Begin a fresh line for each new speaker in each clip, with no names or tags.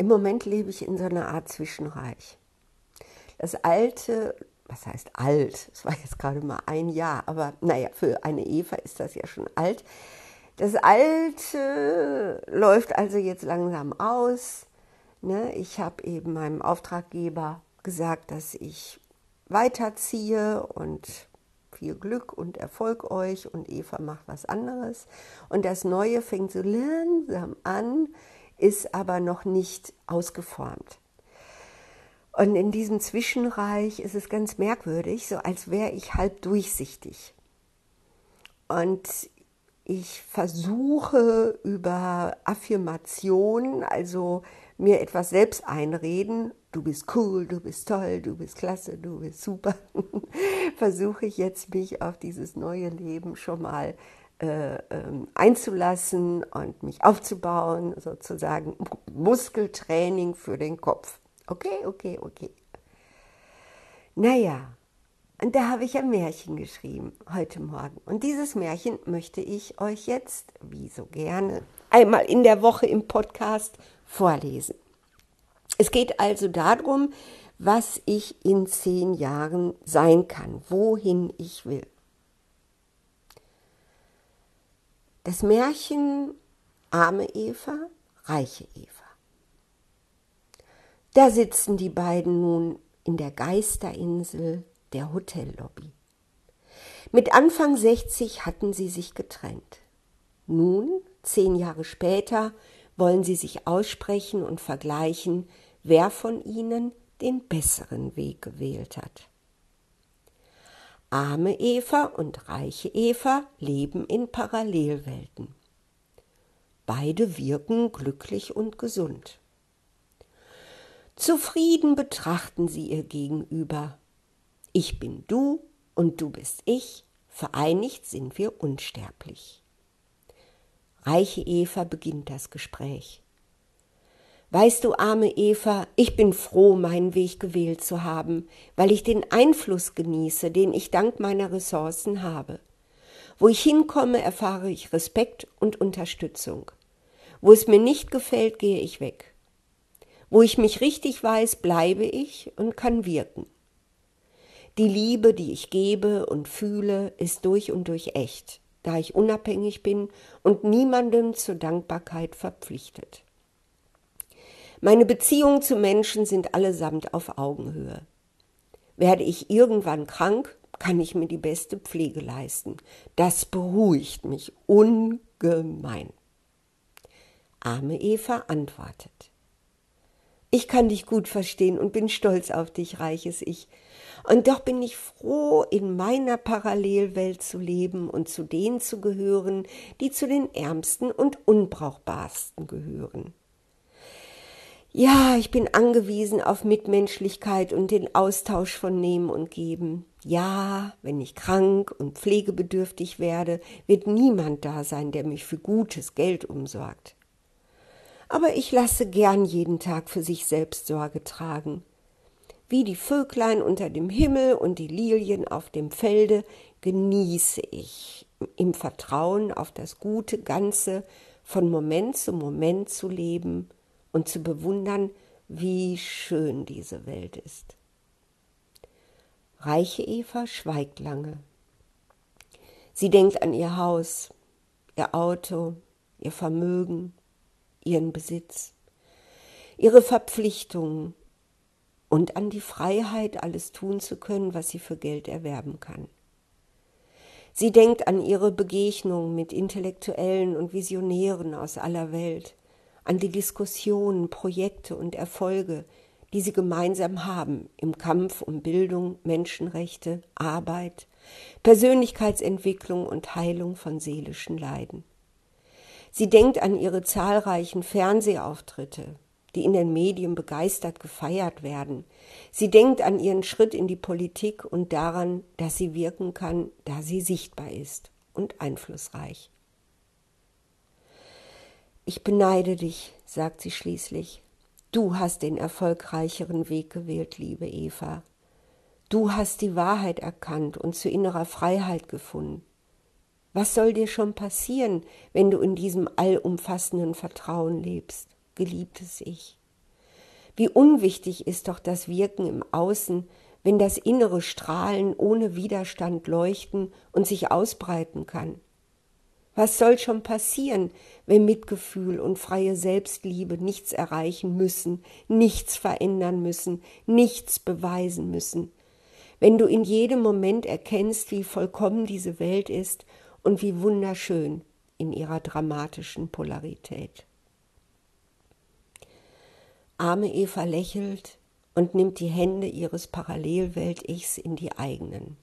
Im Moment lebe ich in so einer Art Zwischenreich. Das alte, was heißt alt? Es war jetzt gerade mal ein Jahr, aber naja, für eine Eva ist das ja schon alt. Das alte läuft also jetzt langsam aus. Ne? Ich habe eben meinem Auftraggeber gesagt, dass ich weiterziehe und viel Glück und Erfolg euch und Eva macht was anderes. Und das Neue fängt so langsam an, ist aber noch nicht ausgeformt. Und in diesem Zwischenreich ist es ganz merkwürdig, so als wäre ich halb durchsichtig. Und ich versuche über Affirmation, also mir etwas selbst einreden, du bist cool, du bist toll, du bist klasse, du bist super, versuche ich jetzt mich auf dieses neue Leben schon mal äh, ähm, einzulassen und mich aufzubauen, sozusagen Muskeltraining für den Kopf. Okay, okay, okay. Naja, und da habe ich ein Märchen geschrieben heute Morgen. Und dieses Märchen möchte ich euch jetzt, wie so gerne, einmal in der Woche im Podcast vorlesen. Es geht also darum, was ich in zehn Jahren sein kann, wohin ich will. Das Märchen Arme Eva, reiche Eva. Da sitzen die beiden nun in der Geisterinsel der Hotellobby. Mit Anfang 60 hatten sie sich getrennt. Nun, zehn Jahre später, wollen sie sich aussprechen und vergleichen, wer von ihnen den besseren Weg gewählt hat. Arme Eva und reiche Eva leben in Parallelwelten. Beide wirken glücklich und gesund. Zufrieden betrachten sie ihr Gegenüber. Ich bin du und du bist ich, vereinigt sind wir unsterblich. Reiche Eva beginnt das Gespräch. Weißt du, arme Eva, ich bin froh, meinen Weg gewählt zu haben, weil ich den Einfluss genieße, den ich dank meiner Ressourcen habe. Wo ich hinkomme, erfahre ich Respekt und Unterstützung. Wo es mir nicht gefällt, gehe ich weg. Wo ich mich richtig weiß, bleibe ich und kann wirken. Die Liebe, die ich gebe und fühle, ist durch und durch echt, da ich unabhängig bin und niemandem zur Dankbarkeit verpflichtet. Meine Beziehungen zu Menschen sind allesamt auf Augenhöhe. Werde ich irgendwann krank, kann ich mir die beste Pflege leisten. Das beruhigt mich ungemein. Arme Eva antwortet. Ich kann dich gut verstehen und bin stolz auf dich, reiches Ich. Und doch bin ich froh, in meiner Parallelwelt zu leben und zu denen zu gehören, die zu den ärmsten und unbrauchbarsten gehören. Ja, ich bin angewiesen auf Mitmenschlichkeit und den Austausch von Nehmen und Geben. Ja, wenn ich krank und pflegebedürftig werde, wird niemand da sein, der mich für gutes Geld umsorgt. Aber ich lasse gern jeden Tag für sich selbst Sorge tragen. Wie die Vöglein unter dem Himmel und die Lilien auf dem Felde genieße ich im Vertrauen auf das gute Ganze von Moment zu Moment zu leben und zu bewundern, wie schön diese Welt ist. Reiche Eva schweigt lange. Sie denkt an ihr Haus, ihr Auto, ihr Vermögen, ihren Besitz, ihre Verpflichtungen und an die Freiheit, alles tun zu können, was sie für Geld erwerben kann. Sie denkt an ihre Begegnung mit Intellektuellen und Visionären aus aller Welt, an die Diskussionen, Projekte und Erfolge, die sie gemeinsam haben im Kampf um Bildung, Menschenrechte, Arbeit, Persönlichkeitsentwicklung und Heilung von seelischen Leiden. Sie denkt an ihre zahlreichen Fernsehauftritte, die in den Medien begeistert gefeiert werden. Sie denkt an ihren Schritt in die Politik und daran, dass sie wirken kann, da sie sichtbar ist und einflussreich. Ich beneide dich, sagt sie schließlich. Du hast den erfolgreicheren Weg gewählt, liebe Eva. Du hast die Wahrheit erkannt und zu innerer Freiheit gefunden. Was soll dir schon passieren, wenn du in diesem allumfassenden Vertrauen lebst, geliebtes Ich? Wie unwichtig ist doch das Wirken im Außen, wenn das innere Strahlen ohne Widerstand leuchten und sich ausbreiten kann. Was soll schon passieren, wenn Mitgefühl und freie Selbstliebe nichts erreichen müssen, nichts verändern müssen, nichts beweisen müssen? Wenn du in jedem Moment erkennst, wie vollkommen diese Welt ist und wie wunderschön in ihrer dramatischen Polarität. Arme Eva lächelt und nimmt die Hände ihres Parallelwelt-Ichs in die eigenen.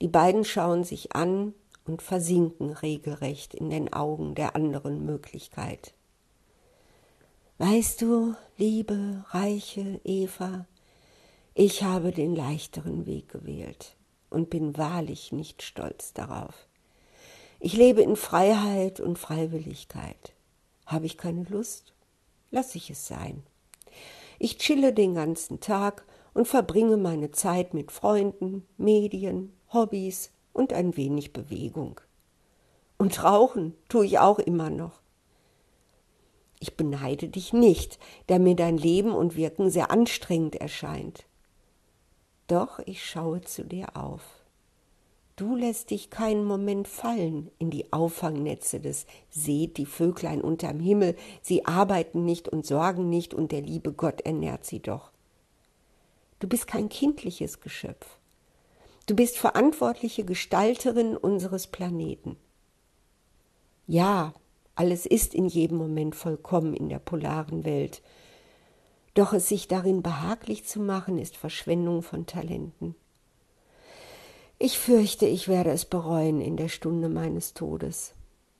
Die beiden schauen sich an und versinken regelrecht in den Augen der anderen Möglichkeit. Weißt du, liebe, reiche Eva, ich habe den leichteren Weg gewählt und bin wahrlich nicht stolz darauf. Ich lebe in Freiheit und Freiwilligkeit. Habe ich keine Lust? Lass ich es sein. Ich chille den ganzen Tag und verbringe meine Zeit mit Freunden, Medien, Hobbys und ein wenig Bewegung. Und rauchen tue ich auch immer noch. Ich beneide dich nicht, da mir dein Leben und Wirken sehr anstrengend erscheint. Doch ich schaue zu dir auf. Du lässt dich keinen Moment fallen in die Auffangnetze des Seht die Vöglein unterm Himmel, sie arbeiten nicht und sorgen nicht, und der liebe Gott ernährt sie doch. Du bist kein kindliches Geschöpf. Du bist verantwortliche Gestalterin unseres Planeten. Ja, alles ist in jedem Moment vollkommen in der polaren Welt. Doch es sich darin behaglich zu machen, ist Verschwendung von Talenten. Ich fürchte, ich werde es bereuen in der Stunde meines Todes.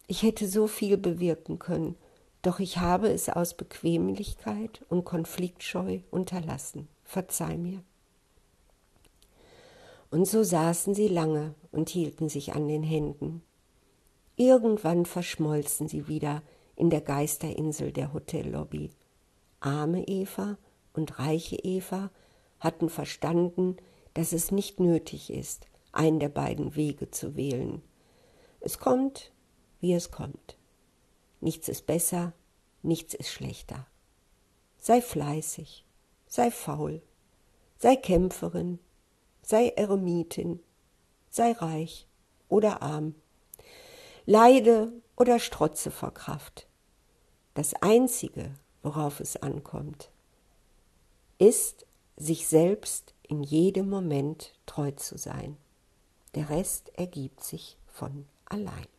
Ich hätte so viel bewirken können, doch ich habe es aus Bequemlichkeit und Konfliktscheu unterlassen. Verzeih mir. Und so saßen sie lange und hielten sich an den Händen. Irgendwann verschmolzen sie wieder in der Geisterinsel der Hotellobby. Arme Eva und reiche Eva hatten verstanden, dass es nicht nötig ist, einen der beiden Wege zu wählen. Es kommt, wie es kommt. Nichts ist besser, nichts ist schlechter. Sei fleißig, sei faul, sei Kämpferin, sei Eremitin, sei reich oder arm, leide oder strotze vor Kraft. Das Einzige, worauf es ankommt, ist, sich selbst in jedem Moment treu zu sein. Der Rest ergibt sich von allein.